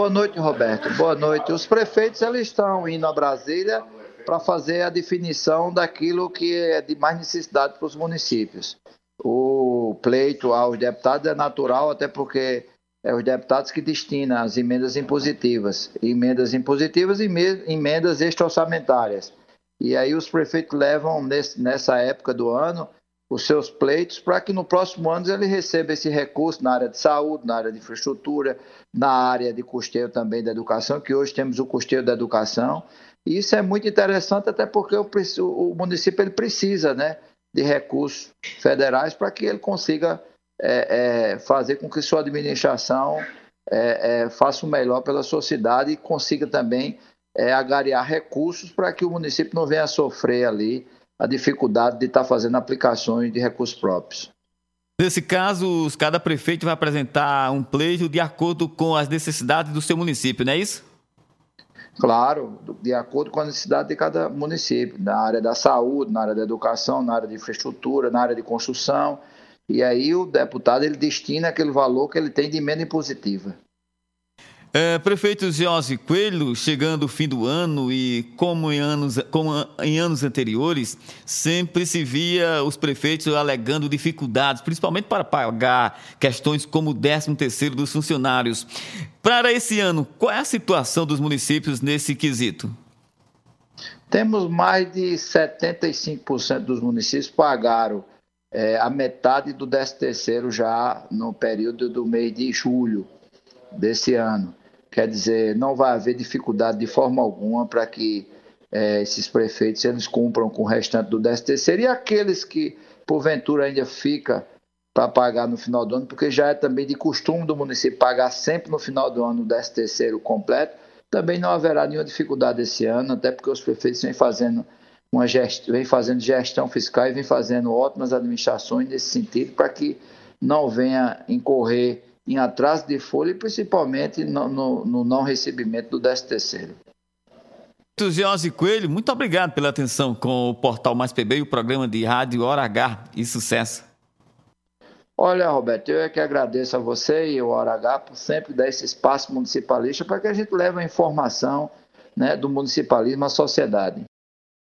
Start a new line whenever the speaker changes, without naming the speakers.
Boa noite, Roberto. Boa noite. Os prefeitos eles estão indo a Brasília para fazer a definição daquilo que é de mais necessidade para os municípios. O pleito aos deputados é natural, até porque é os deputados que destinam as emendas impositivas, emendas impositivas e emendas extra-orçamentárias. E aí os prefeitos levam nesse, nessa época do ano os seus pleitos para que no próximo ano ele receba esse recurso na área de saúde, na área de infraestrutura, na área de custeio também da educação, que hoje temos o custeio da educação. E isso é muito interessante, até porque o, o município ele precisa né, de recursos federais para que ele consiga é, é, fazer com que sua administração é, é faça o melhor pela sociedade e consiga também é, agariar recursos para que o município não venha a sofrer ali a dificuldade de estar tá fazendo aplicações de recursos próprios.
Nesse caso, cada prefeito vai apresentar um pleito de acordo com as necessidades do seu município, não é isso?
Claro, de acordo com a necessidade de cada município, na área da saúde, na área da educação, na área de infraestrutura, na área de construção. E aí o deputado ele destina aquele valor que ele tem de emenda impositiva.
É, prefeito Giose Coelho, chegando o fim do ano e como em, anos, como em anos anteriores, sempre se via os prefeitos alegando dificuldades, principalmente para pagar questões como o 13 terceiro dos funcionários. Para esse ano, qual é a situação dos municípios nesse quesito?
Temos mais de 75% dos municípios pagaram é, a metade do 13 terceiro já no período do mês de julho desse ano. Quer dizer, não vai haver dificuldade de forma alguma para que é, esses prefeitos eles cumpram com o restante do 13 terceiro e aqueles que porventura ainda fica para pagar no final do ano, porque já é também de costume do município pagar sempre no final do ano o 13 terceiro completo, também não haverá nenhuma dificuldade esse ano, até porque os prefeitos vêm fazendo uma gestão, vem fazendo gestão fiscal e vem fazendo ótimas administrações nesse sentido para que não venha incorrer em atraso de folha e principalmente no, no, no não recebimento do 13 terceiro.
George Coelho, muito obrigado pela atenção com o Portal Mais PB e o programa de rádio Hora H e sucesso.
Olha, Roberto, eu é que agradeço a você e o Hora H por sempre dar esse espaço municipalista para que a gente leve a informação né, do municipalismo à sociedade.